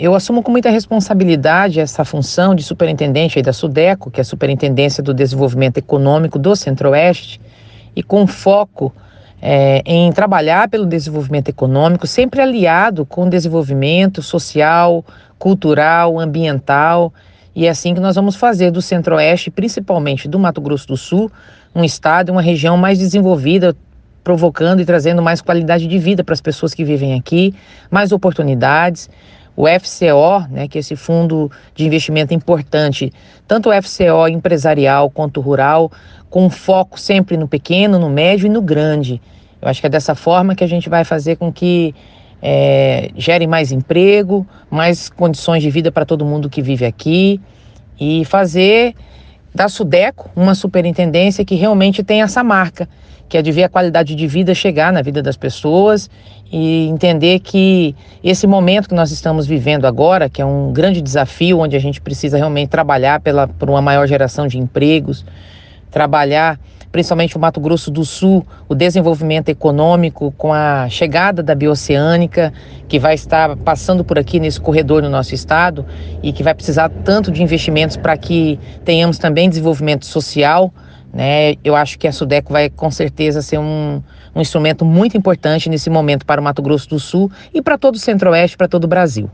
eu assumo com muita responsabilidade essa função de superintendente da SUDECO, que é a Superintendência do Desenvolvimento Econômico do Centro-Oeste, e com foco é, em trabalhar pelo desenvolvimento econômico, sempre aliado com o desenvolvimento social, cultural, ambiental. E é assim que nós vamos fazer do Centro-Oeste, principalmente do Mato Grosso do Sul, um estado e uma região mais desenvolvida, provocando e trazendo mais qualidade de vida para as pessoas que vivem aqui, mais oportunidades o FCO, né, que é esse fundo de investimento importante, tanto o FCO empresarial quanto rural, com foco sempre no pequeno, no médio e no grande. Eu acho que é dessa forma que a gente vai fazer com que é, gere mais emprego, mais condições de vida para todo mundo que vive aqui e fazer da Sudeco uma superintendência que realmente tem essa marca, que é de ver a qualidade de vida chegar na vida das pessoas e entender que esse momento que nós estamos vivendo agora, que é um grande desafio, onde a gente precisa realmente trabalhar pela, por uma maior geração de empregos, trabalhar principalmente o Mato Grosso do Sul, o desenvolvimento econômico com a chegada da bioceânica, que vai estar passando por aqui nesse corredor no nosso estado e que vai precisar tanto de investimentos para que tenhamos também desenvolvimento social. Né? Eu acho que a Sudeco vai com certeza ser um, um instrumento muito importante nesse momento para o Mato Grosso do Sul e para todo o Centro-Oeste, para todo o Brasil.